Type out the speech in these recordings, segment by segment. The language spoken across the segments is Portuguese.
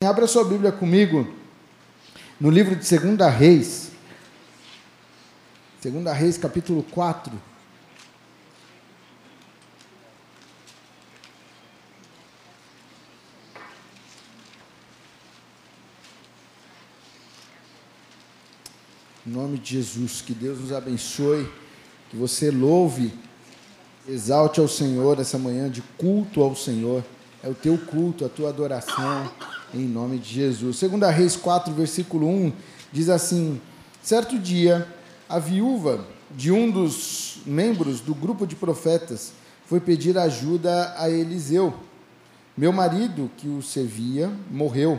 Abra sua Bíblia comigo no livro de 2 Reis. 2 Reis, capítulo 4. Em nome de Jesus, que Deus nos abençoe, que você louve, exalte ao Senhor essa manhã de culto ao Senhor. É o teu culto, a tua adoração em nome de Jesus. Segunda Reis 4, versículo 1, diz assim: Certo dia, a viúva de um dos membros do grupo de profetas foi pedir ajuda a Eliseu. Meu marido, que o servia, morreu,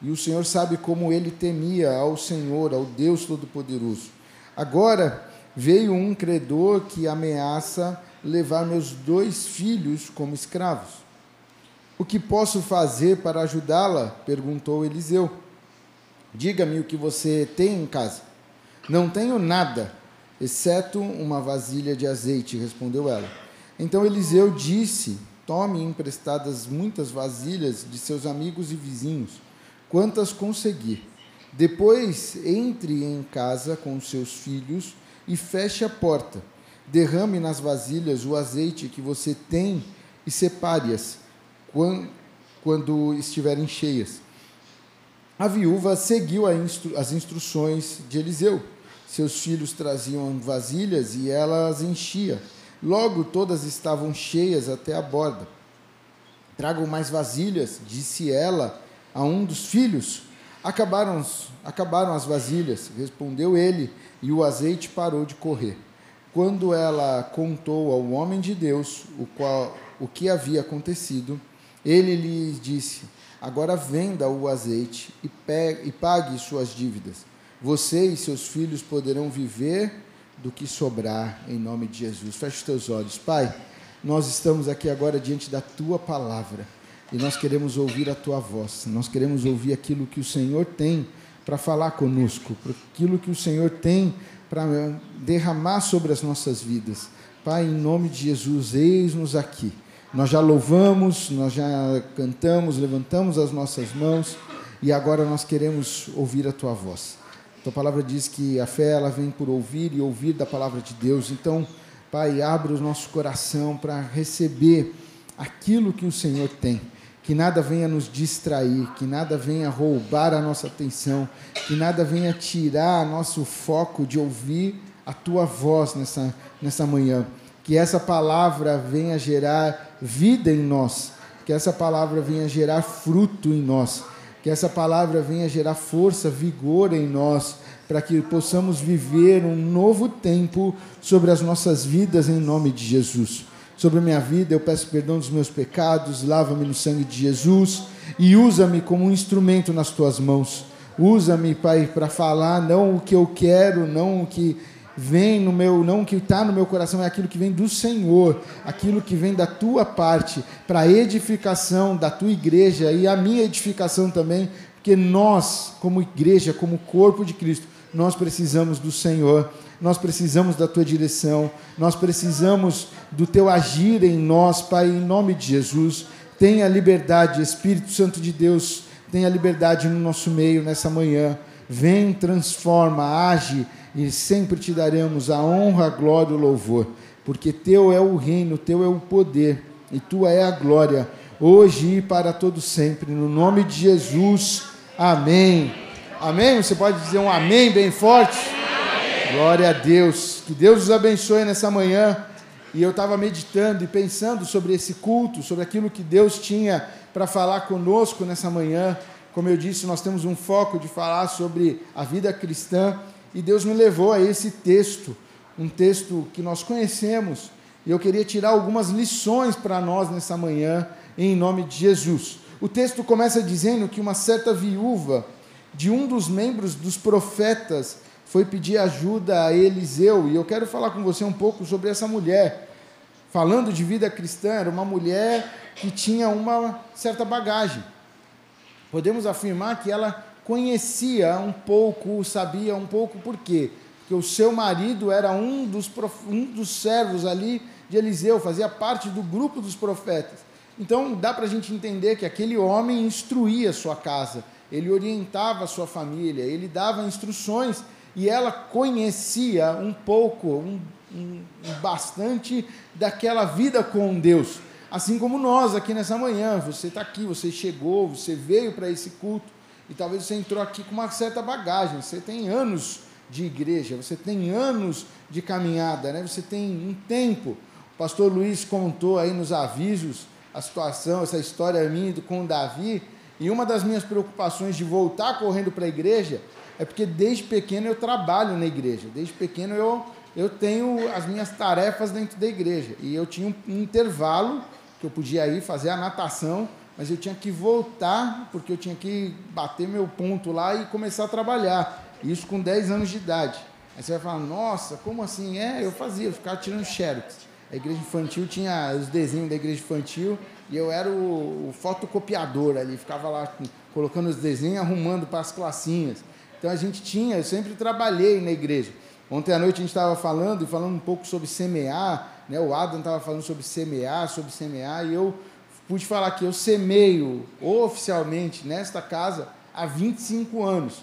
e o Senhor sabe como ele temia ao Senhor, ao Deus Todo-Poderoso. Agora veio um credor que ameaça levar meus dois filhos como escravos. O que posso fazer para ajudá-la? perguntou Eliseu. Diga-me o que você tem em casa. Não tenho nada, exceto uma vasilha de azeite, respondeu ela. Então Eliseu disse: Tome emprestadas muitas vasilhas de seus amigos e vizinhos, quantas conseguir. Depois entre em casa com seus filhos e feche a porta. Derrame nas vasilhas o azeite que você tem e separe-as quando estiverem cheias. A viúva seguiu as instruções de Eliseu. Seus filhos traziam vasilhas e ela as enchia. Logo todas estavam cheias até a borda. Tragam mais vasilhas, disse ela a um dos filhos. Acabaram, acabaram as vasilhas, respondeu ele, e o azeite parou de correr. Quando ela contou ao homem de Deus o, qual, o que havia acontecido, ele lhes disse: Agora venda o azeite e, pegue, e pague suas dívidas. Você e seus filhos poderão viver do que sobrar, em nome de Jesus. Feche os teus olhos. Pai, nós estamos aqui agora diante da tua palavra e nós queremos ouvir a tua voz, nós queremos ouvir aquilo que o Senhor tem para falar conosco, aquilo que o Senhor tem para derramar sobre as nossas vidas. Pai, em nome de Jesus, eis-nos aqui. Nós já louvamos, nós já cantamos, levantamos as nossas mãos e agora nós queremos ouvir a tua voz. Tua palavra diz que a fé ela vem por ouvir e ouvir da palavra de Deus. Então, Pai, abre o nosso coração para receber aquilo que o Senhor tem. Que nada venha nos distrair, que nada venha roubar a nossa atenção, que nada venha tirar nosso foco de ouvir a tua voz nessa, nessa manhã. Que essa palavra venha gerar vida em nós, que essa palavra venha gerar fruto em nós, que essa palavra venha gerar força, vigor em nós, para que possamos viver um novo tempo sobre as nossas vidas em nome de Jesus. Sobre a minha vida, eu peço perdão dos meus pecados, lava-me no sangue de Jesus e usa-me como um instrumento nas tuas mãos. Usa-me, Pai, para falar não o que eu quero, não o que vem no meu, não o que está no meu coração, é aquilo que vem do Senhor, aquilo que vem da tua parte, para a edificação da tua igreja e a minha edificação também, porque nós, como igreja, como corpo de Cristo, nós precisamos do Senhor, nós precisamos da tua direção, nós precisamos do teu agir em nós, Pai, em nome de Jesus. Tenha liberdade, Espírito Santo de Deus, tenha liberdade no nosso meio nessa manhã. Vem, transforma, age e sempre te daremos a honra, a glória e o louvor, porque teu é o reino, teu é o poder e tua é a glória, hoje e para todo sempre, no nome de Jesus. Amém. Amém? Você pode dizer um amém bem forte? Amém. Glória a Deus. Que Deus os abençoe nessa manhã. E eu estava meditando e pensando sobre esse culto, sobre aquilo que Deus tinha para falar conosco nessa manhã. Como eu disse, nós temos um foco de falar sobre a vida cristã e Deus me levou a esse texto, um texto que nós conhecemos, e eu queria tirar algumas lições para nós nessa manhã, em nome de Jesus. O texto começa dizendo que uma certa viúva de um dos membros dos profetas foi pedir ajuda a Eliseu, e eu quero falar com você um pouco sobre essa mulher. Falando de vida cristã, era uma mulher que tinha uma certa bagagem. Podemos afirmar que ela conhecia um pouco, sabia um pouco por quê? Porque o seu marido era um dos, um dos servos ali de Eliseu, fazia parte do grupo dos profetas. Então dá para a gente entender que aquele homem instruía sua casa, ele orientava sua família, ele dava instruções e ela conhecia um pouco, um, um, bastante daquela vida com Deus. Assim como nós aqui nessa manhã, você está aqui, você chegou, você veio para esse culto e talvez você entrou aqui com uma certa bagagem. Você tem anos de igreja, você tem anos de caminhada, né? você tem um tempo. O pastor Luiz contou aí nos avisos a situação, essa história minha com Davi, e uma das minhas preocupações de voltar correndo para a igreja é porque desde pequeno eu trabalho na igreja, desde pequeno eu, eu tenho as minhas tarefas dentro da igreja, e eu tinha um intervalo que eu podia ir fazer a natação, mas eu tinha que voltar, porque eu tinha que bater meu ponto lá e começar a trabalhar. Isso com 10 anos de idade. Aí você vai falar, nossa, como assim? É, eu fazia, eu ficava tirando xerox. A igreja infantil tinha os desenhos da igreja infantil e eu era o, o fotocopiador ali, ficava lá colocando os desenhos, arrumando para as classinhas. Então a gente tinha, eu sempre trabalhei na igreja. Ontem à noite a gente estava falando e falando um pouco sobre semear, né? O Adam estava falando sobre semear, sobre semear, e eu pude falar que eu semeio oficialmente nesta casa há 25 anos.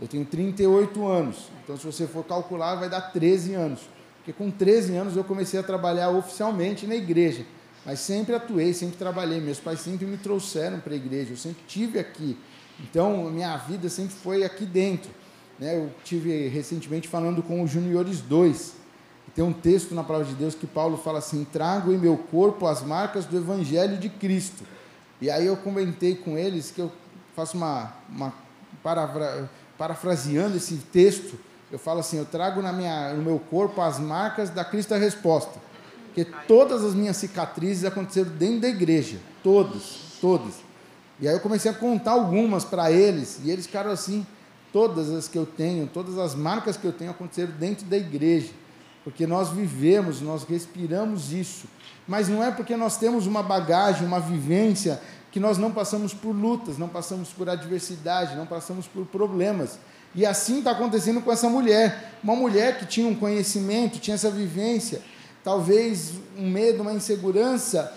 Eu tenho 38 anos. Então, se você for calcular, vai dar 13 anos. Porque com 13 anos eu comecei a trabalhar oficialmente na igreja. Mas sempre atuei, sempre trabalhei. Meus pais sempre me trouxeram para a igreja. Eu sempre tive aqui. Então, minha vida sempre foi aqui dentro. Né? Eu tive recentemente falando com os Juniores 2. Tem um texto na palavra de Deus que Paulo fala assim: trago em meu corpo as marcas do Evangelho de Cristo. E aí eu comentei com eles que eu faço uma, uma parafra, parafraseando esse texto, eu falo assim: eu trago na minha, no meu corpo as marcas da Cristo a Resposta. Porque todas as minhas cicatrizes aconteceram dentro da igreja. Todas, todas. E aí eu comecei a contar algumas para eles, e eles ficaram assim: todas as que eu tenho, todas as marcas que eu tenho aconteceram dentro da igreja porque nós vivemos, nós respiramos isso. Mas não é porque nós temos uma bagagem, uma vivência, que nós não passamos por lutas, não passamos por adversidade, não passamos por problemas. E assim está acontecendo com essa mulher. Uma mulher que tinha um conhecimento, tinha essa vivência, talvez um medo, uma insegurança,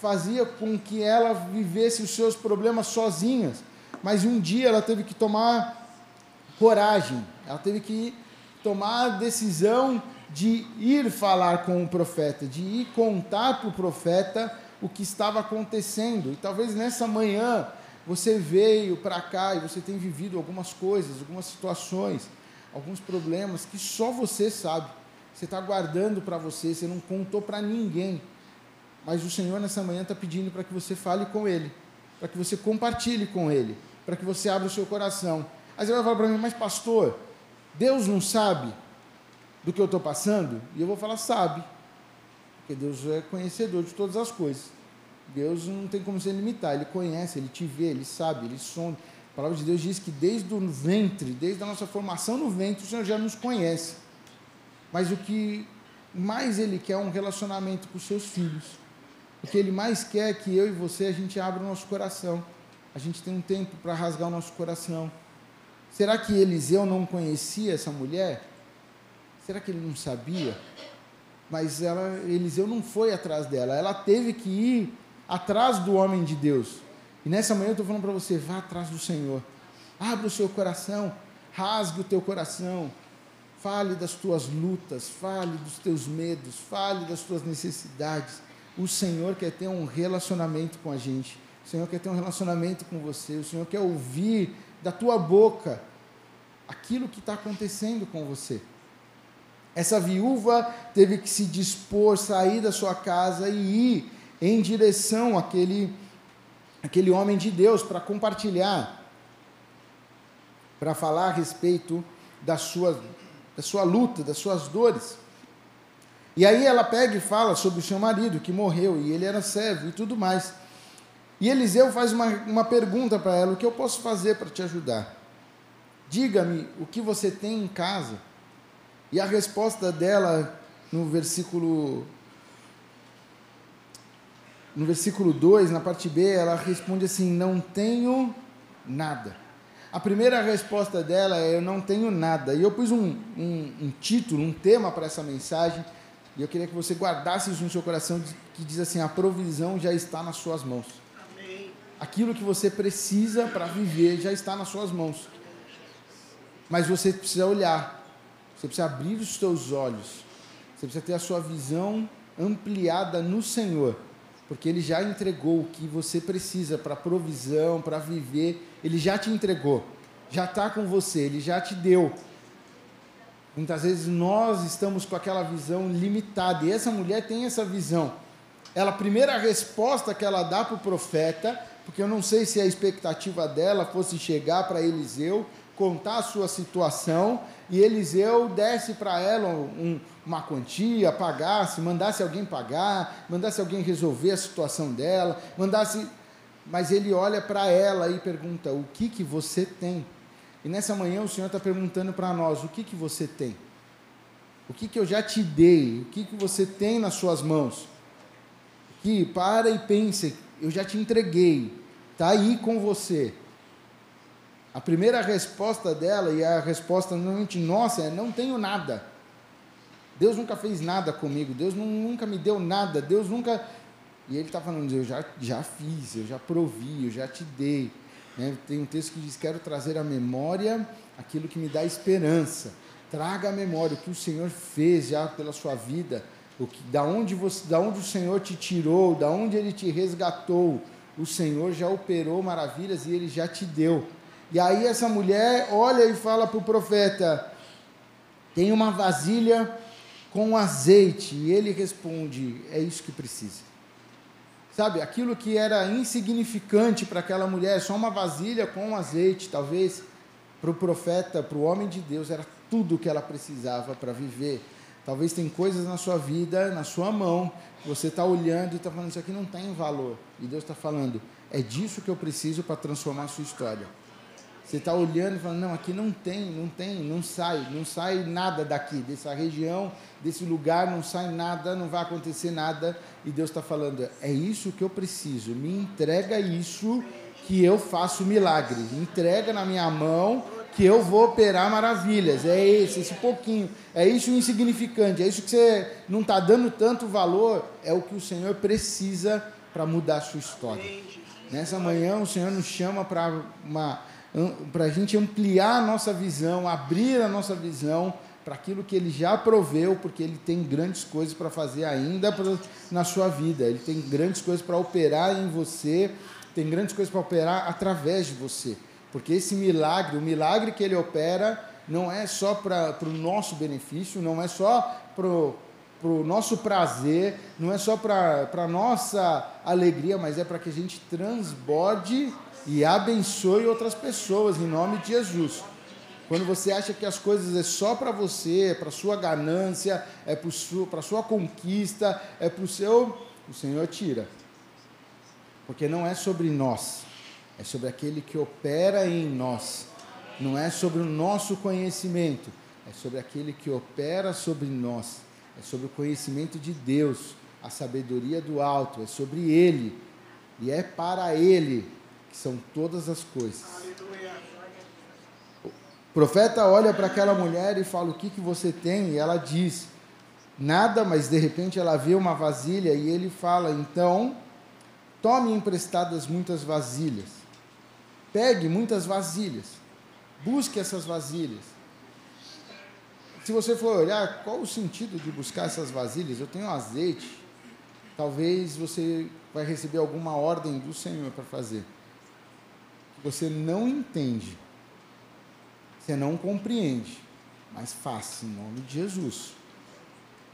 fazia com que ela vivesse os seus problemas sozinha. Mas um dia ela teve que tomar coragem, ela teve que tomar a decisão de ir falar com o profeta, de ir contar para o profeta o que estava acontecendo. E talvez nessa manhã você veio para cá e você tem vivido algumas coisas, algumas situações, alguns problemas que só você sabe. Você está guardando para você, você não contou para ninguém. Mas o Senhor nessa manhã está pedindo para que você fale com Ele, para que você compartilhe com Ele, para que você abra o seu coração. Aí você vai falar para mim, mas pastor, Deus não sabe? Do que eu estou passando? E eu vou falar, sabe. Porque Deus é conhecedor de todas as coisas. Deus não tem como se limitar, Ele conhece, Ele te vê, Ele sabe, Ele sonda. A palavra de Deus diz que desde o ventre, desde a nossa formação no ventre, o Senhor já nos conhece. Mas o que mais Ele quer é um relacionamento com os seus filhos. O que Ele mais quer é que eu e você, a gente abra o nosso coração. A gente tem um tempo para rasgar o nosso coração. Será que Eliseu não conhecia essa mulher? Será que ele não sabia? Mas ela, Eliseu não foi atrás dela, ela teve que ir atrás do homem de Deus. E nessa manhã eu estou falando para você: vá atrás do Senhor, abra o seu coração, rasgue o teu coração, fale das tuas lutas, fale dos teus medos, fale das tuas necessidades. O Senhor quer ter um relacionamento com a gente, o Senhor quer ter um relacionamento com você, o Senhor quer ouvir da tua boca aquilo que está acontecendo com você. Essa viúva teve que se dispor, sair da sua casa e ir em direção àquele, àquele homem de Deus para compartilhar, para falar a respeito da sua, da sua luta, das suas dores. E aí ela pega e fala sobre o seu marido que morreu e ele era servo e tudo mais. E Eliseu faz uma, uma pergunta para ela: o que eu posso fazer para te ajudar? Diga-me o que você tem em casa e a resposta dela no versículo no versículo 2, na parte B, ela responde assim: Não tenho nada. A primeira resposta dela é: Eu não tenho nada. E eu pus um, um, um título, um tema para essa mensagem, E eu queria que você guardasse isso no seu coração, que diz assim: a provisão já está nas suas mãos. Aquilo que você precisa para viver já está nas suas mãos. Mas você precisa olhar, você precisa abrir os seus olhos, você precisa ter a sua visão ampliada no Senhor, porque Ele já entregou o que você precisa para provisão, para viver, Ele já te entregou, já está com você, Ele já te deu. Muitas vezes nós estamos com aquela visão limitada, e essa mulher tem essa visão. Ela, a primeira resposta que ela dá para o profeta, porque eu não sei se a expectativa dela fosse chegar para Eliseu, contar a sua situação, e Eliseu desse para ela um, uma quantia, pagasse, mandasse alguém pagar, mandasse alguém resolver a situação dela, mandasse. Mas ele olha para ela e pergunta: O que, que você tem? E nessa manhã o Senhor está perguntando para nós: o que, que você tem? O que, que eu já te dei? O que, que você tem nas suas mãos? Que para e pense, eu já te entreguei, está aí com você. A primeira resposta dela, e a resposta normalmente nossa, é: não tenho nada. Deus nunca fez nada comigo, Deus nunca me deu nada, Deus nunca. E ele está falando: eu já, já fiz, eu já provi, eu já te dei. Né? Tem um texto que diz: Quero trazer à memória aquilo que me dá esperança. Traga à memória o que o Senhor fez já pela sua vida, o que, da, onde você, da onde o Senhor te tirou, da onde Ele te resgatou. O Senhor já operou maravilhas e Ele já te deu. E aí essa mulher olha e fala para o profeta: Tem uma vasilha com azeite. E ele responde: É isso que precisa. Sabe, aquilo que era insignificante para aquela mulher, só uma vasilha com azeite, talvez para o profeta, para o homem de Deus, era tudo o que ela precisava para viver. Talvez tem coisas na sua vida, na sua mão, você está olhando e está falando, isso aqui não tem valor. E Deus está falando, é disso que eu preciso para transformar a sua história. Você está olhando e falando, não, aqui não tem, não tem, não sai, não sai nada daqui, dessa região, desse lugar, não sai nada, não vai acontecer nada. E Deus está falando, é isso que eu preciso, me entrega isso que eu faço milagre, entrega na minha mão que eu vou operar maravilhas. É esse, esse pouquinho, é isso insignificante, é isso que você não está dando tanto valor, é o que o Senhor precisa para mudar a sua história. Nessa manhã o Senhor nos chama para uma para a gente ampliar a nossa visão, abrir a nossa visão para aquilo que Ele já proveu, porque Ele tem grandes coisas para fazer ainda na sua vida. Ele tem grandes coisas para operar em você, tem grandes coisas para operar através de você. Porque esse milagre, o milagre que Ele opera, não é só para o nosso benefício, não é só para o nosso prazer, não é só para a nossa alegria, mas é para que a gente transborde e abençoe outras pessoas em nome de Jesus. Quando você acha que as coisas é só para você, é para sua ganância, é para sua, sua conquista, é para o seu, o Senhor tira. Porque não é sobre nós, é sobre aquele que opera em nós. Não é sobre o nosso conhecimento, é sobre aquele que opera sobre nós. É sobre o conhecimento de Deus, a sabedoria do alto, é sobre Ele. E é para Ele são todas as coisas. O profeta olha para aquela mulher e fala: O que, que você tem? E ela diz: Nada, mas de repente ela vê uma vasilha e ele fala: Então, tome emprestadas muitas vasilhas. Pegue muitas vasilhas. Busque essas vasilhas. Se você for olhar, qual o sentido de buscar essas vasilhas? Eu tenho azeite. Talvez você vai receber alguma ordem do Senhor para fazer você não entende, você não compreende, mas faça em nome de Jesus.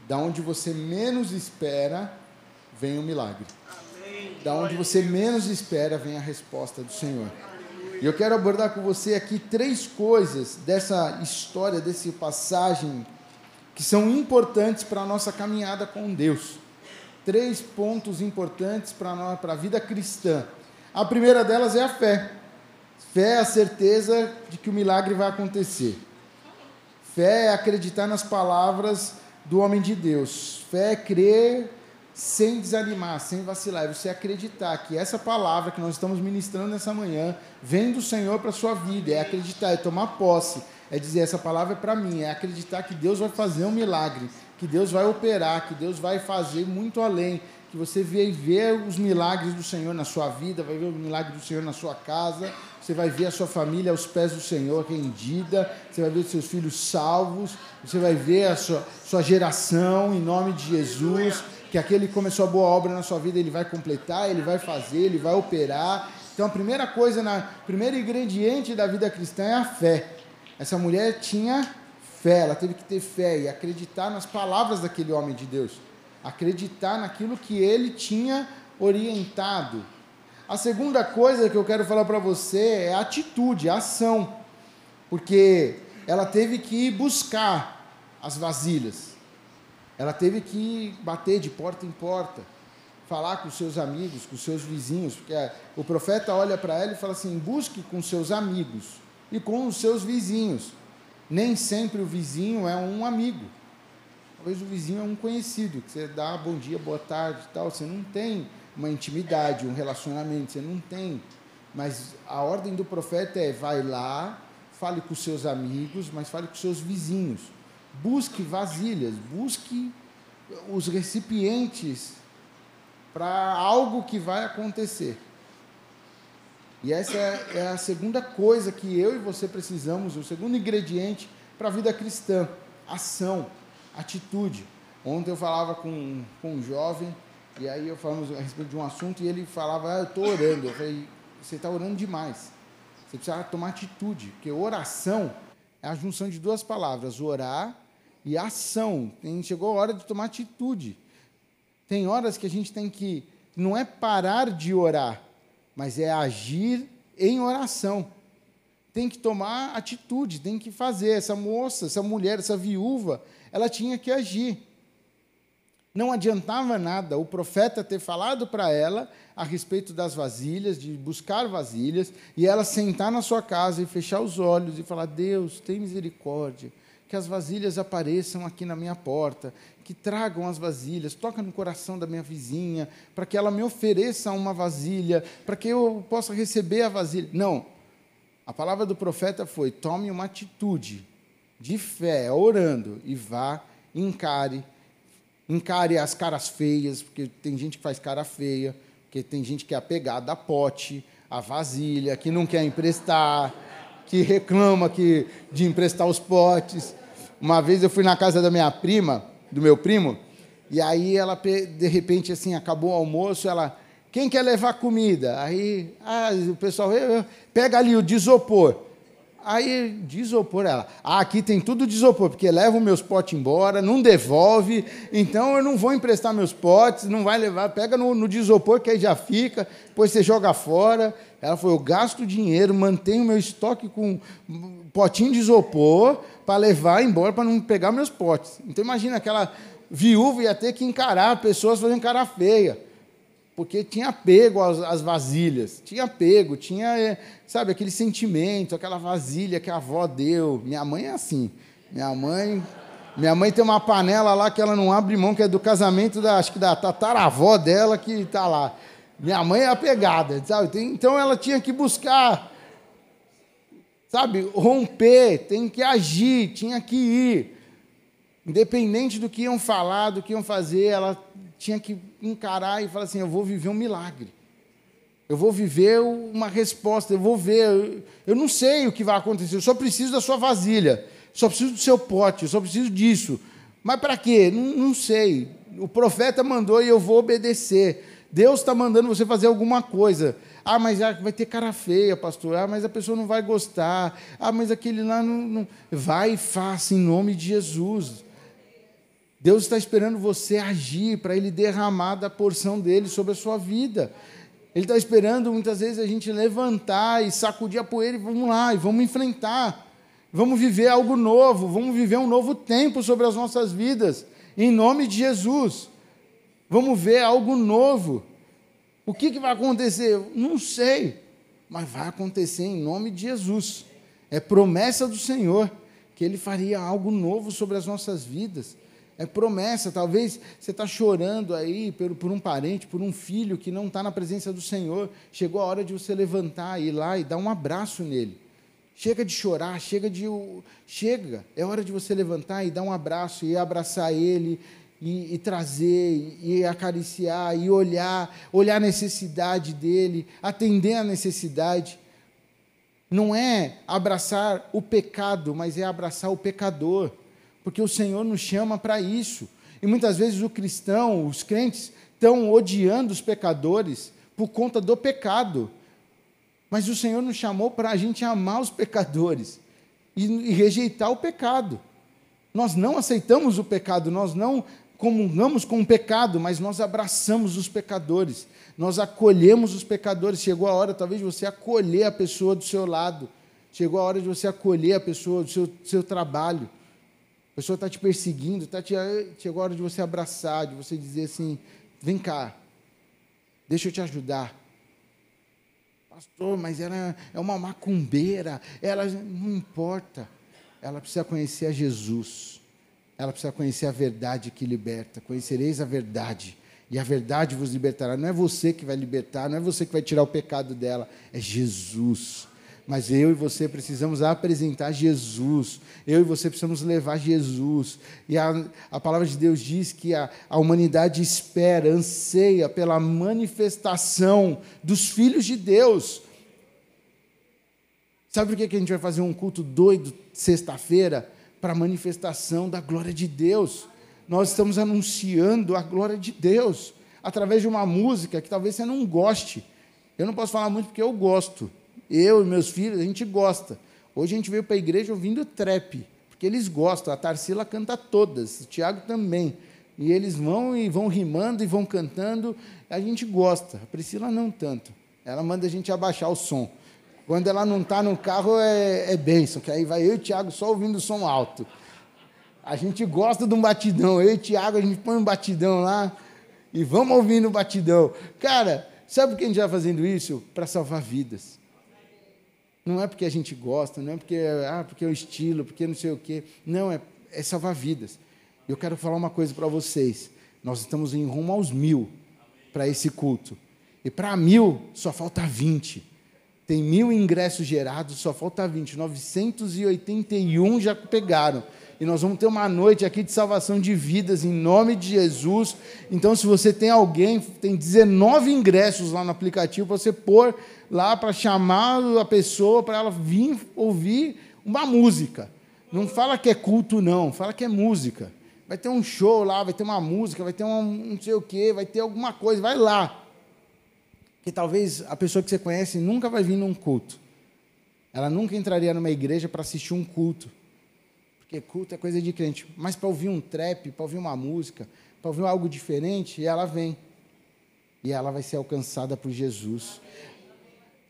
Da onde você menos espera, vem o milagre. Da onde você menos espera, vem a resposta do Senhor. E eu quero abordar com você aqui três coisas dessa história, desse passagem, que são importantes para a nossa caminhada com Deus. Três pontos importantes para a vida cristã. A primeira delas é a fé. Fé é a certeza de que o milagre vai acontecer. Fé é acreditar nas palavras do homem de Deus. Fé é crer sem desanimar, sem vacilar. É você acreditar que essa palavra que nós estamos ministrando nessa manhã vem do Senhor para a sua vida. É acreditar, é tomar posse. é dizer: essa palavra é para mim, é acreditar que Deus vai fazer um milagre, que Deus vai operar, que Deus vai fazer muito além, que você vai ver os milagres do Senhor na sua vida, vai ver o milagre do Senhor na sua casa, você vai ver a sua família aos pés do Senhor rendida, você vai ver seus filhos salvos, você vai ver a sua, sua geração em nome de Jesus, que aquele que começou a boa obra na sua vida, ele vai completar, ele vai fazer, ele vai operar. Então a primeira coisa, na primeiro ingrediente da vida cristã é a fé. Essa mulher tinha fé, ela teve que ter fé e acreditar nas palavras daquele homem de Deus, acreditar naquilo que ele tinha orientado. A segunda coisa que eu quero falar para você é a atitude, a ação, porque ela teve que buscar as vasilhas, ela teve que bater de porta em porta, falar com seus amigos, com seus vizinhos, porque o profeta olha para ela e fala assim: busque com seus amigos e com os seus vizinhos. Nem sempre o vizinho é um amigo. Talvez o vizinho é um conhecido, que você dá bom dia, boa tarde e tal. Você não tem uma intimidade, um relacionamento, você não tem. Mas a ordem do profeta é: vai lá, fale com seus amigos, mas fale com seus vizinhos. Busque vasilhas, busque os recipientes para algo que vai acontecer. E essa é, é a segunda coisa que eu e você precisamos, o segundo ingrediente para a vida cristã: ação, atitude. Ontem eu falava com, com um jovem, e aí eu falamos a respeito de um assunto, e ele falava, ah, eu estou orando. Eu falei, você está orando demais. Você precisa tomar atitude, porque oração é a junção de duas palavras, orar e ação. Tem, chegou a hora de tomar atitude. Tem horas que a gente tem que, não é parar de orar, mas é agir em oração. Tem que tomar atitude, tem que fazer. Essa moça, essa mulher, essa viúva, ela tinha que agir. Não adiantava nada o profeta ter falado para ela a respeito das vasilhas, de buscar vasilhas, e ela sentar na sua casa e fechar os olhos e falar: Deus, tem misericórdia, que as vasilhas apareçam aqui na minha porta, que tragam as vasilhas, toca no coração da minha vizinha, para que ela me ofereça uma vasilha, para que eu possa receber a vasilha. Não. A palavra do profeta foi: tome uma atitude de fé, orando, e vá, encare, encare as caras feias, porque tem gente que faz cara feia, porque tem gente que é apegada a pote, a vasilha, que não quer emprestar, que reclama que, de emprestar os potes. Uma vez eu fui na casa da minha prima, do meu primo, e aí ela, de repente, assim, acabou o almoço, ela, quem quer levar comida? Aí, ah, o pessoal, eu, eu, pega ali o desopor. Aí, desopor ela, ah, aqui tem tudo desopor, porque leva os meus potes embora, não devolve, então eu não vou emprestar meus potes, não vai levar, pega no, no desopor que aí já fica, depois você joga fora. Ela falou, eu gasto dinheiro, mantenho meu estoque com potinho de isopor, para levar embora, para não pegar meus potes. Então imagina aquela viúva ia ter que encarar pessoas fazendo cara feia, porque tinha apego às, às vasilhas, tinha apego, tinha, é, sabe, aquele sentimento, aquela vasilha que a avó deu. Minha mãe é assim. Minha mãe, minha mãe tem uma panela lá que ela não abre mão, que é do casamento da, acho que da tataravó dela que está lá. Minha mãe é apegada, sabe? Então ela tinha que buscar sabe, romper, tem que agir, tinha que ir. Independente do que iam falar, do que iam fazer, ela tinha que encarar e falar assim: eu vou viver um milagre. Eu vou viver uma resposta, eu vou ver. Eu não sei o que vai acontecer, eu só preciso da sua vasilha, só preciso do seu pote, eu só preciso disso. Mas para quê? Não, não sei. O profeta mandou e eu vou obedecer. Deus está mandando você fazer alguma coisa. Ah, mas vai ter cara feia, pastor. Ah, mas a pessoa não vai gostar. Ah, mas aquele lá não. não... Vai e faça em nome de Jesus. Deus está esperando você agir para Ele derramar da porção dele sobre a sua vida. Ele está esperando muitas vezes a gente levantar e sacudir a poeira e vamos lá, e vamos enfrentar. Vamos viver algo novo, vamos viver um novo tempo sobre as nossas vidas, em nome de Jesus. Vamos ver algo novo. O que, que vai acontecer? Não sei, mas vai acontecer em nome de Jesus. É promessa do Senhor que Ele faria algo novo sobre as nossas vidas. É promessa, talvez você está chorando aí por, por, um parente, por um filho que não está na presença do Senhor. Chegou a hora de você levantar, ir lá e dar um abraço nele. Chega de chorar, chega de. Chega. É hora de você levantar e dar um abraço e abraçar ele e, e, trazer, e acariciar, e olhar, olhar a necessidade dele, atender a necessidade. Não é abraçar o pecado, mas é abraçar o pecador, porque o Senhor nos chama para isso. E muitas vezes o cristão, os crentes, estão odiando os pecadores por conta do pecado. Mas o Senhor nos chamou para a gente amar os pecadores e, e rejeitar o pecado. Nós não aceitamos o pecado, nós não comungamos com o pecado, mas nós abraçamos os pecadores, nós acolhemos os pecadores. Chegou a hora, talvez, de você acolher a pessoa do seu lado, chegou a hora de você acolher a pessoa do seu, do seu trabalho. Pessoa está te perseguindo, tá te, chegou a hora de você abraçar, de você dizer assim: vem cá, deixa eu te ajudar. Pastor, mas ela é uma macumbeira, ela não importa. Ela precisa conhecer a Jesus ela precisa conhecer a verdade que liberta. Conhecereis a verdade, e a verdade vos libertará. Não é você que vai libertar, não é você que vai tirar o pecado dela, é Jesus. Mas eu e você precisamos apresentar Jesus. Eu e você precisamos levar Jesus. E a, a palavra de Deus diz que a, a humanidade espera, anseia pela manifestação dos filhos de Deus. Sabe por que a gente vai fazer um culto doido sexta-feira? para a manifestação da glória de Deus. Nós estamos anunciando a glória de Deus através de uma música que talvez você não goste. Eu não posso falar muito porque eu gosto. Eu e meus filhos, a gente gosta. Hoje a gente veio para a igreja ouvindo trap, porque eles gostam. A Tarsila canta todas, o Tiago também. E eles vão e vão rimando e vão cantando. A gente gosta. A Priscila não tanto. Ela manda a gente abaixar o som. Quando ela não está no carro é, é bênção, que aí vai eu e o Tiago só ouvindo o som alto. A gente gosta de um batidão. Eu e o Tiago, a gente põe um batidão lá e vamos ouvindo o batidão. Cara, sabe por que a gente vai fazendo isso? Para salvar vidas. Não é porque a gente gosta, não é porque, ah, porque é o estilo, porque não sei o quê. Não, é, é salvar vidas. Eu quero falar uma coisa para vocês. Nós estamos em rumo aos mil para esse culto. E para mil, só falta 20. Tem mil ingressos gerados, só falta 20. 981 já pegaram. E nós vamos ter uma noite aqui de salvação de vidas em nome de Jesus. Então, se você tem alguém, tem 19 ingressos lá no aplicativo para você pôr lá para chamar a pessoa para ela vir ouvir uma música. Não fala que é culto, não, fala que é música. Vai ter um show lá, vai ter uma música, vai ter um não sei o quê, vai ter alguma coisa, vai lá que talvez a pessoa que você conhece nunca vai vir num culto. Ela nunca entraria numa igreja para assistir um culto. Porque culto é coisa de crente. Mas para ouvir um trap, para ouvir uma música, para ouvir algo diferente, ela vem. E ela vai ser alcançada por Jesus.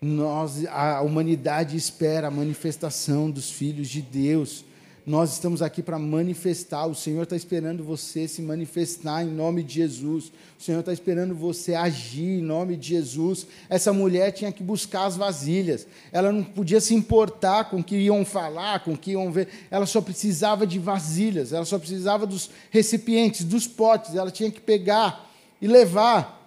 Nós, a humanidade espera a manifestação dos filhos de Deus. Nós estamos aqui para manifestar. O Senhor está esperando você se manifestar em nome de Jesus. O Senhor está esperando você agir em nome de Jesus. Essa mulher tinha que buscar as vasilhas. Ela não podia se importar com o que iam falar, com o que iam ver. Ela só precisava de vasilhas. Ela só precisava dos recipientes, dos potes. Ela tinha que pegar e levar.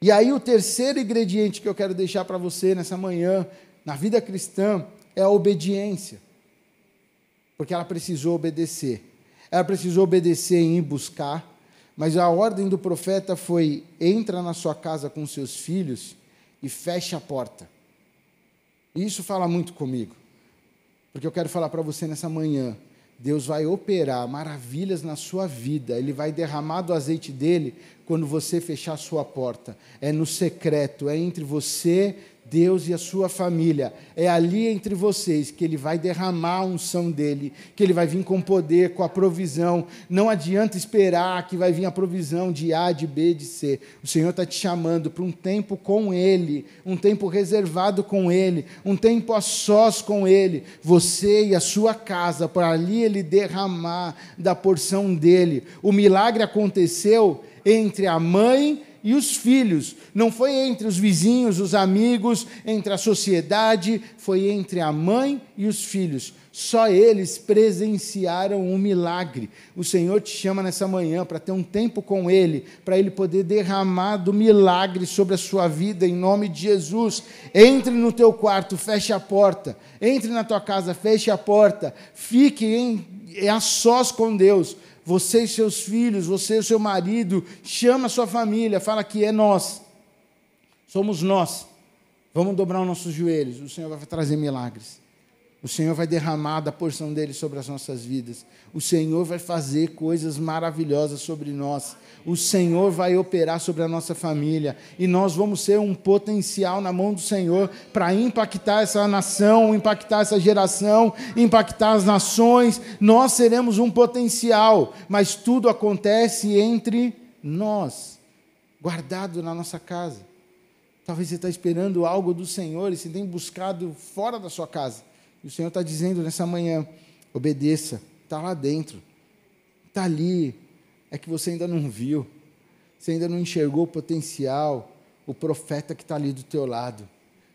E aí, o terceiro ingrediente que eu quero deixar para você nessa manhã, na vida cristã, é a obediência porque ela precisou obedecer. Ela precisou obedecer em ir buscar, mas a ordem do profeta foi: entra na sua casa com seus filhos e feche a porta. E isso fala muito comigo, porque eu quero falar para você nessa manhã. Deus vai operar maravilhas na sua vida, Ele vai derramar do azeite dele quando você fechar a sua porta. É no secreto, é entre você Deus e a sua família. É ali entre vocês que Ele vai derramar a unção dele, que Ele vai vir com poder, com a provisão. Não adianta esperar que vai vir a provisão de A, de B, de C. O Senhor está te chamando para um tempo com Ele, um tempo reservado com Ele, um tempo a sós com Ele. Você e a sua casa, para ali Ele derramar da porção dele. O milagre aconteceu entre a mãe e os filhos. Não foi entre os vizinhos, os amigos, entre a sociedade, foi entre a mãe e os filhos. Só eles presenciaram um milagre. O Senhor te chama nessa manhã para ter um tempo com Ele, para Ele poder derramar do milagre sobre a sua vida, em nome de Jesus. Entre no teu quarto, feche a porta. Entre na tua casa, feche a porta. Fique em, a sós com Deus. Você e seus filhos, você e o seu marido, chama a sua família, fala que é nós. Somos nós. Vamos dobrar os nossos joelhos. O Senhor vai trazer milagres. O Senhor vai derramar da porção dele sobre as nossas vidas. O Senhor vai fazer coisas maravilhosas sobre nós. O Senhor vai operar sobre a nossa família. E nós vamos ser um potencial na mão do Senhor para impactar essa nação, impactar essa geração, impactar as nações. Nós seremos um potencial, mas tudo acontece entre nós, guardado na nossa casa. Talvez você está esperando algo do Senhor e se tem buscado fora da sua casa. E o Senhor está dizendo nessa manhã: obedeça, está lá dentro, está ali. É que você ainda não viu, você ainda não enxergou o potencial, o profeta que está ali do teu lado.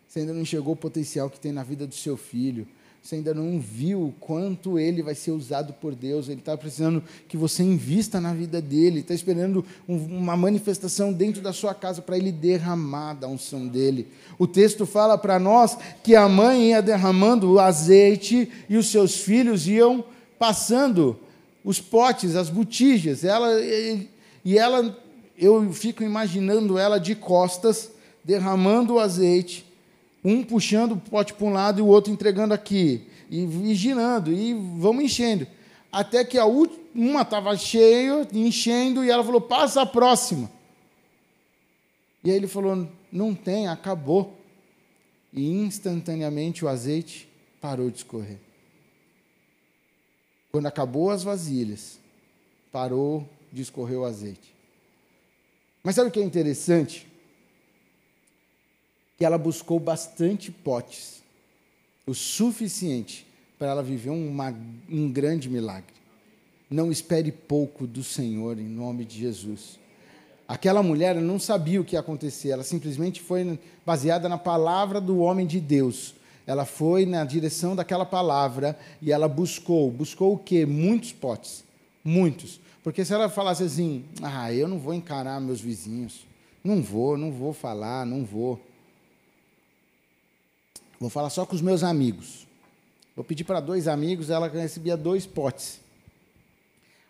Você ainda não enxergou o potencial que tem na vida do seu filho você ainda não viu o quanto ele vai ser usado por Deus, ele está precisando que você invista na vida dele, está esperando uma manifestação dentro da sua casa para ele derramar da unção dele. O texto fala para nós que a mãe ia derramando o azeite e os seus filhos iam passando os potes, as botijas. Ela, e ela, eu fico imaginando ela de costas, derramando o azeite um puxando o pote para um lado e o outro entregando aqui, e, e girando, e vamos enchendo. Até que a uma estava cheia, enchendo, e ela falou: passa a próxima. E aí ele falou: não tem, acabou. E instantaneamente o azeite parou de escorrer. Quando acabou as vasilhas, parou de escorrer o azeite. Mas sabe o que é interessante? Que ela buscou bastante potes, o suficiente para ela viver uma, um grande milagre. Não espere pouco do Senhor, em nome de Jesus. Aquela mulher não sabia o que ia acontecer, ela simplesmente foi baseada na palavra do homem de Deus. Ela foi na direção daquela palavra e ela buscou. Buscou o quê? Muitos potes. Muitos. Porque se ela falasse assim, ah, eu não vou encarar meus vizinhos, não vou, não vou falar, não vou. Vou falar só com os meus amigos. Vou pedir para dois amigos, ela recebia dois potes.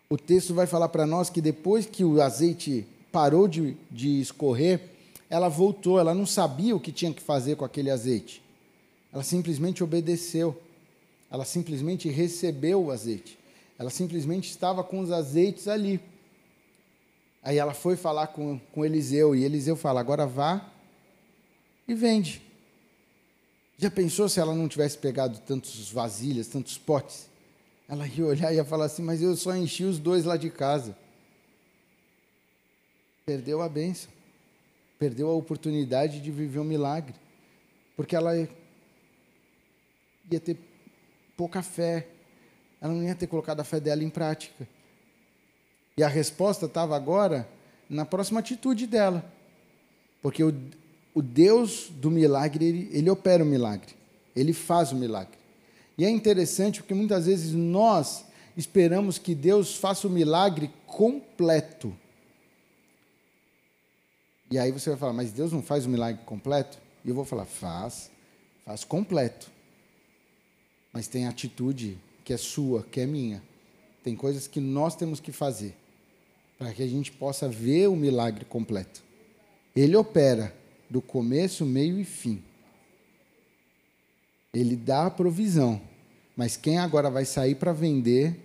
O texto vai falar para nós que depois que o azeite parou de, de escorrer, ela voltou, ela não sabia o que tinha que fazer com aquele azeite. Ela simplesmente obedeceu. Ela simplesmente recebeu o azeite. Ela simplesmente estava com os azeites ali. Aí ela foi falar com, com Eliseu, e Eliseu fala: agora vá e vende. Já pensou se ela não tivesse pegado tantos vasilhas, tantos potes? Ela ia olhar e ia falar assim: Mas eu só enchi os dois lá de casa. Perdeu a bênção. Perdeu a oportunidade de viver um milagre. Porque ela ia ter pouca fé. Ela não ia ter colocado a fé dela em prática. E a resposta estava agora na próxima atitude dela. Porque o, o Deus do milagre, ele, ele opera o milagre, ele faz o milagre. E é interessante porque muitas vezes nós esperamos que Deus faça o milagre completo. E aí você vai falar, mas Deus não faz o milagre completo? E eu vou falar, faz, faz completo. Mas tem atitude que é sua, que é minha. Tem coisas que nós temos que fazer para que a gente possa ver o milagre completo. Ele opera, do começo, meio e fim. Ele dá a provisão, mas quem agora vai sair para vender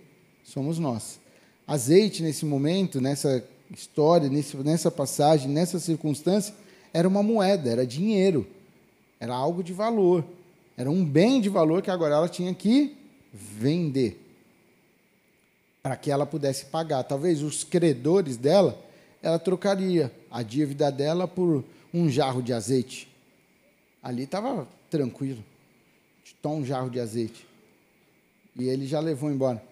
somos nós. Azeite, nesse momento, nessa história, nessa passagem, nessa circunstância, era uma moeda, era dinheiro, era algo de valor, era um bem de valor que agora ela tinha que vender para que ela pudesse pagar. Talvez os credores dela, ela trocaria a dívida dela por um jarro de azeite. Ali estava tranquilo. Toma um jarro de azeite. E ele já levou embora.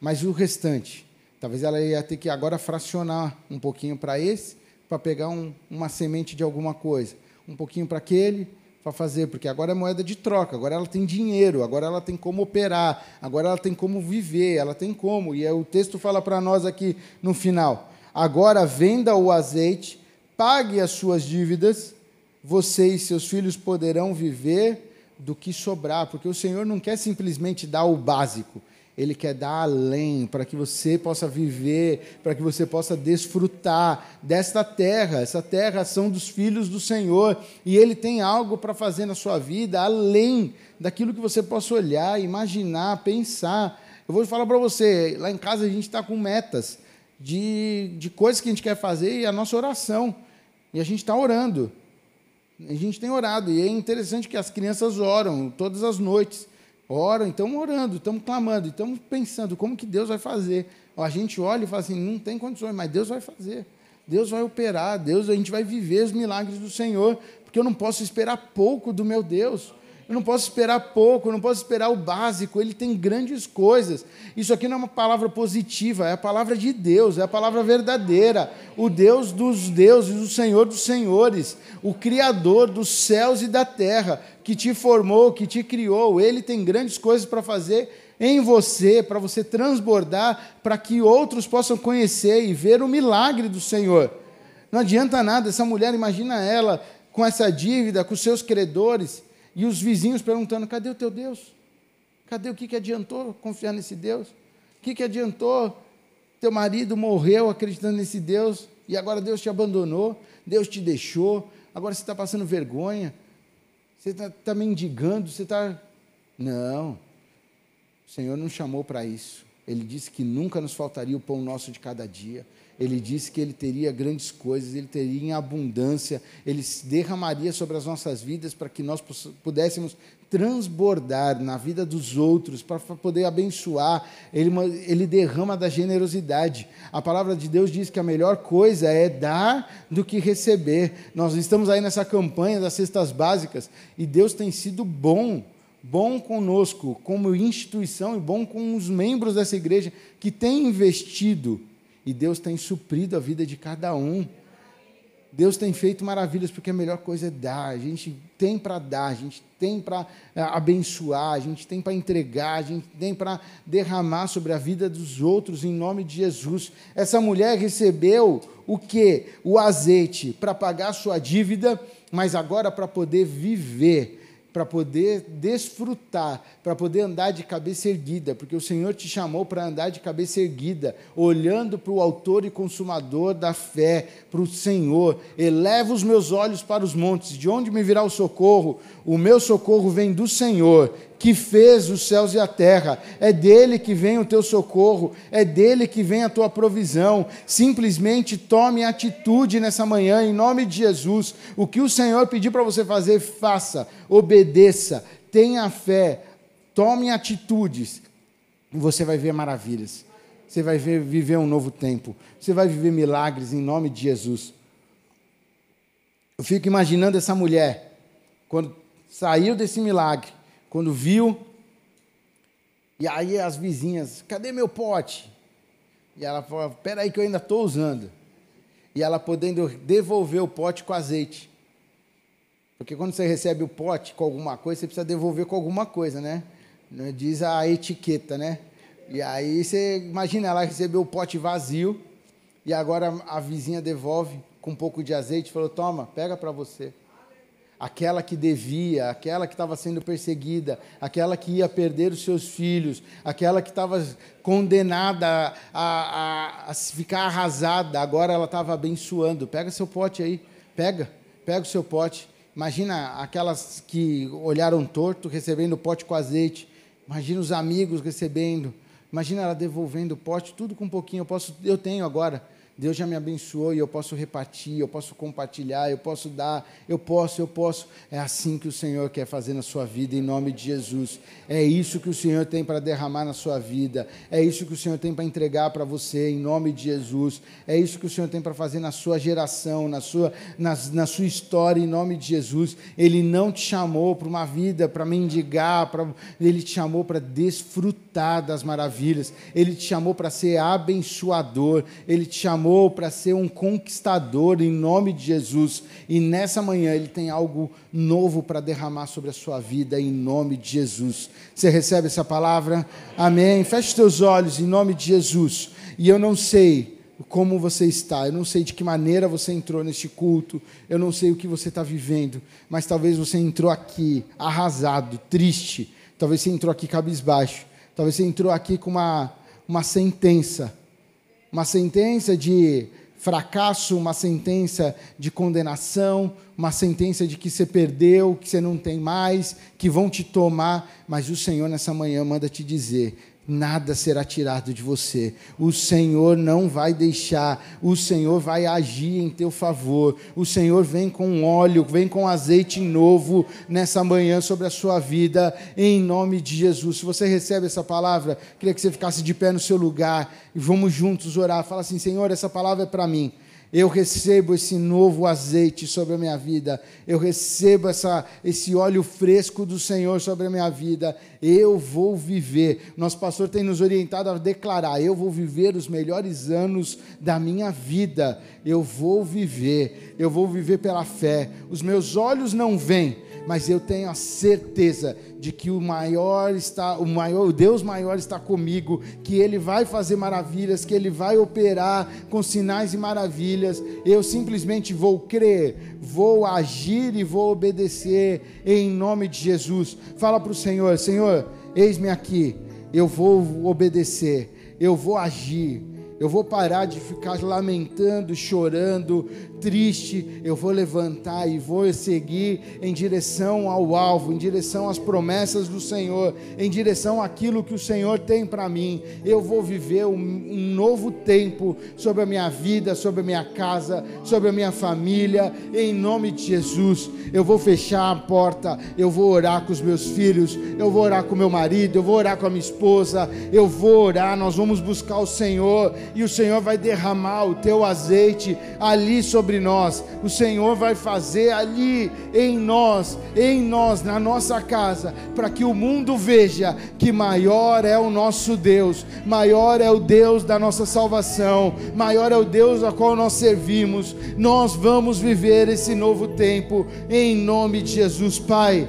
Mas o restante, talvez ela ia ter que agora fracionar um pouquinho para esse, para pegar um, uma semente de alguma coisa, um pouquinho para aquele, para fazer, porque agora é moeda de troca, agora ela tem dinheiro, agora ela tem como operar, agora ela tem como viver, ela tem como. E o texto fala para nós aqui no final: agora venda o azeite, pague as suas dívidas, você e seus filhos poderão viver do que sobrar, porque o Senhor não quer simplesmente dar o básico, ele quer dar além, para que você possa viver, para que você possa desfrutar desta terra. Essa terra são dos filhos do Senhor, e Ele tem algo para fazer na sua vida, além daquilo que você possa olhar, imaginar, pensar. Eu vou falar para você, lá em casa a gente está com metas de, de coisas que a gente quer fazer e a nossa oração. E a gente está orando. A gente tem orado, e é interessante que as crianças oram todas as noites oram, estamos orando, estamos clamando, estamos pensando como que Deus vai fazer. A gente olha e fala assim, não tem condições, mas Deus vai fazer. Deus vai operar, Deus, a gente vai viver os milagres do Senhor, porque eu não posso esperar pouco do meu Deus. Eu não posso esperar pouco, eu não posso esperar o básico, ele tem grandes coisas. Isso aqui não é uma palavra positiva, é a palavra de Deus, é a palavra verdadeira. O Deus dos deuses, o Senhor dos senhores, o Criador dos céus e da terra, que te formou, que te criou, ele tem grandes coisas para fazer em você, para você transbordar, para que outros possam conhecer e ver o milagre do Senhor. Não adianta nada, essa mulher, imagina ela com essa dívida, com seus credores e os vizinhos perguntando: cadê o teu Deus? Cadê o que, que adiantou confiar nesse Deus? O que, que adiantou? Teu marido morreu acreditando nesse Deus e agora Deus te abandonou, Deus te deixou, agora você está passando vergonha, você está tá mendigando, você está. Não, o Senhor não chamou para isso. Ele disse que nunca nos faltaria o pão nosso de cada dia ele disse que ele teria grandes coisas, ele teria em abundância, ele derramaria sobre as nossas vidas para que nós pudéssemos transbordar na vida dos outros, para poder abençoar. Ele, ele derrama da generosidade. A palavra de Deus diz que a melhor coisa é dar do que receber. Nós estamos aí nessa campanha das cestas básicas e Deus tem sido bom bom conosco, como instituição, e bom com os membros dessa igreja que têm investido e Deus tem suprido a vida de cada um. Deus tem feito maravilhas, porque a melhor coisa é dar. A gente tem para dar, a gente tem para é, abençoar, a gente tem para entregar, a gente tem para derramar sobre a vida dos outros em nome de Jesus. Essa mulher recebeu o que? O azeite para pagar sua dívida, mas agora para poder viver para poder desfrutar, para poder andar de cabeça erguida, porque o Senhor te chamou para andar de cabeça erguida, olhando para o Autor e Consumador da fé, para o Senhor. Eleva os meus olhos para os montes, de onde me virá o socorro? O meu socorro vem do Senhor, que fez os céus e a terra. É dele que vem o teu socorro, é dele que vem a tua provisão. Simplesmente tome atitude nessa manhã, em nome de Jesus. O que o Senhor pedir para você fazer, faça, obedeça, tenha fé, tome atitudes, e você vai ver maravilhas. Você vai ver, viver um novo tempo. Você vai viver milagres em nome de Jesus. Eu fico imaginando essa mulher, quando saiu desse milagre, quando viu, e aí as vizinhas, cadê meu pote? E ela falou, espera aí que eu ainda estou usando. E ela podendo devolver o pote com azeite. Porque quando você recebe o pote com alguma coisa, você precisa devolver com alguma coisa, né? Diz a etiqueta, né? E aí você imagina, ela recebeu o pote vazio e agora a vizinha devolve com um pouco de azeite e falou: toma, pega para você aquela que devia, aquela que estava sendo perseguida, aquela que ia perder os seus filhos, aquela que estava condenada a, a, a, ficar arrasada, agora ela estava abençoando. Pega seu pote aí, pega, pega o seu pote. Imagina aquelas que olharam torto recebendo o pote com azeite. Imagina os amigos recebendo. Imagina ela devolvendo o pote, tudo com um pouquinho. Eu posso, eu tenho agora. Deus já me abençoou e eu posso repartir, eu posso compartilhar, eu posso dar, eu posso, eu posso. É assim que o Senhor quer fazer na sua vida, em nome de Jesus. É isso que o Senhor tem para derramar na sua vida. É isso que o Senhor tem para entregar para você, em nome de Jesus. É isso que o Senhor tem para fazer na sua geração, na sua, na, na sua história, em nome de Jesus. Ele não te chamou para uma vida, para mendigar, pra, ele te chamou para desfrutar das maravilhas. Ele te chamou para ser abençoador. Ele te chamou chamou para ser um conquistador em nome de Jesus. E nessa manhã Ele tem algo novo para derramar sobre a sua vida em nome de Jesus. Você recebe essa palavra? Amém. Feche os teus olhos em nome de Jesus. E eu não sei como você está, eu não sei de que maneira você entrou neste culto, eu não sei o que você está vivendo, mas talvez você entrou aqui arrasado, triste, talvez você entrou aqui cabisbaixo, talvez você entrou aqui com uma, uma sentença uma sentença de fracasso, uma sentença de condenação, uma sentença de que você perdeu, que você não tem mais, que vão te tomar, mas o Senhor nessa manhã manda te dizer: nada será tirado de você. O Senhor não vai deixar, o Senhor vai agir em teu favor. O Senhor vem com óleo, vem com azeite novo nessa manhã sobre a sua vida, em nome de Jesus. Se você recebe essa palavra, queria que você ficasse de pé no seu lugar e vamos juntos orar. Fala assim: Senhor, essa palavra é para mim. Eu recebo esse novo azeite sobre a minha vida. Eu recebo essa, esse óleo fresco do Senhor sobre a minha vida. Eu vou viver. Nosso pastor tem nos orientado a declarar: eu vou viver os melhores anos da minha vida. Eu vou viver. Eu vou viver pela fé. Os meus olhos não veem mas eu tenho a certeza de que o maior está, o maior, o Deus maior está comigo, que ele vai fazer maravilhas, que ele vai operar com sinais e maravilhas. Eu simplesmente vou crer, vou agir e vou obedecer em nome de Jesus. Fala para o Senhor, Senhor, eis-me aqui. Eu vou obedecer, eu vou agir. Eu vou parar de ficar lamentando, chorando, triste, eu vou levantar e vou seguir em direção ao alvo, em direção às promessas do Senhor, em direção àquilo que o Senhor tem para mim. Eu vou viver um, um, novo tempo sobre a minha vida, sobre a minha casa, sobre a minha família, em nome de Jesus. Eu vou fechar a porta, eu vou orar com os meus filhos, eu vou orar com meu marido, eu vou orar com a minha esposa, eu vou orar, nós vamos buscar o Senhor e o Senhor vai derramar o teu azeite ali sobre nós, o Senhor vai fazer ali em nós, em nós, na nossa casa, para que o mundo veja que maior é o nosso Deus, maior é o Deus da nossa salvação, maior é o Deus a qual nós servimos. Nós vamos viver esse novo tempo em nome de Jesus, Pai.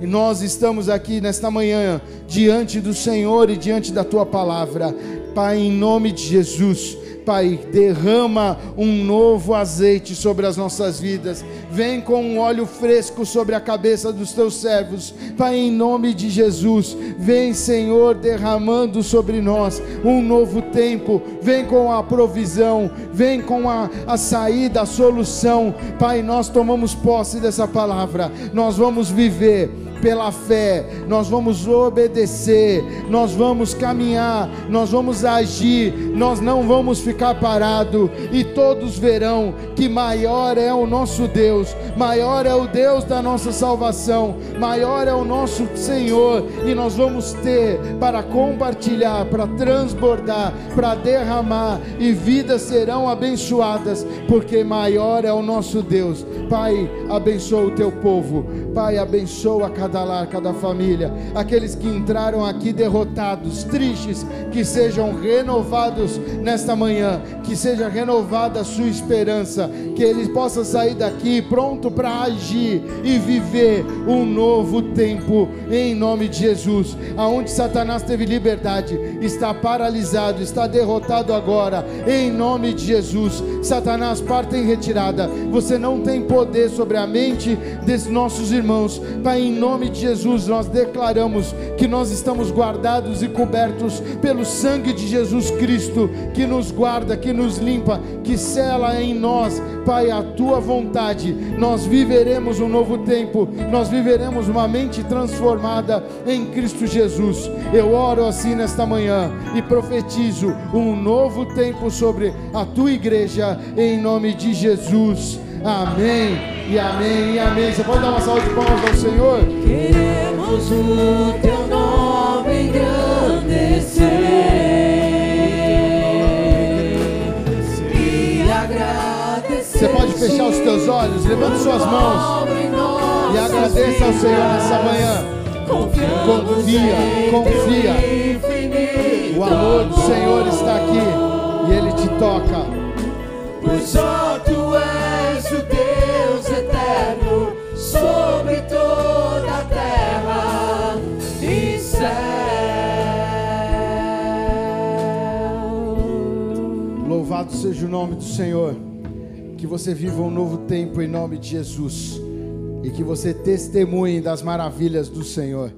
E nós estamos aqui nesta manhã diante do Senhor e diante da tua palavra. Pai, em nome de Jesus, Pai, derrama um novo azeite sobre as nossas vidas. Vem com um óleo fresco sobre a cabeça dos teus servos. Pai, em nome de Jesus, vem, Senhor, derramando sobre nós um novo tempo. Vem com a provisão, vem com a, a saída, a solução. Pai, nós tomamos posse dessa palavra. Nós vamos viver pela fé, nós vamos obedecer, nós vamos caminhar, nós vamos agir, nós não vamos ficar parados, e todos verão que maior é o nosso Deus, maior é o Deus da nossa salvação, maior é o nosso Senhor, e nós vamos ter para compartilhar, para transbordar, para derramar, e vidas serão abençoadas, porque maior é o nosso Deus. Pai, abençoa o teu povo, Pai, abençoa cada cada lar, cada família, aqueles que entraram aqui derrotados, tristes, que sejam renovados nesta manhã, que seja renovada a sua esperança, que eles possam sair daqui pronto para agir e viver um novo tempo em nome de Jesus. Aonde Satanás teve liberdade, está paralisado, está derrotado agora em nome de Jesus. Satanás, parte em retirada. Você não tem poder sobre a mente desses nossos irmãos. Pai, em nome nome de Jesus, nós declaramos que nós estamos guardados e cobertos pelo sangue de Jesus Cristo, que nos guarda, que nos limpa, que cela em nós, Pai, a tua vontade. Nós viveremos um novo tempo, nós viveremos uma mente transformada em Cristo Jesus. Eu oro assim nesta manhã e profetizo um novo tempo sobre a tua igreja, em nome de Jesus. Amém e amém e amém. Você pode dar uma salva de palmas ao Senhor? Queremos o teu nome engrandecer e agradecer. Você pode fechar os teus olhos, levante suas mãos e agradeça ao Senhor nessa manhã. Confia, confia. O amor do Senhor está aqui e Ele te toca. Pois só seja o nome do Senhor. Que você viva um novo tempo em nome de Jesus. E que você testemunhe das maravilhas do Senhor.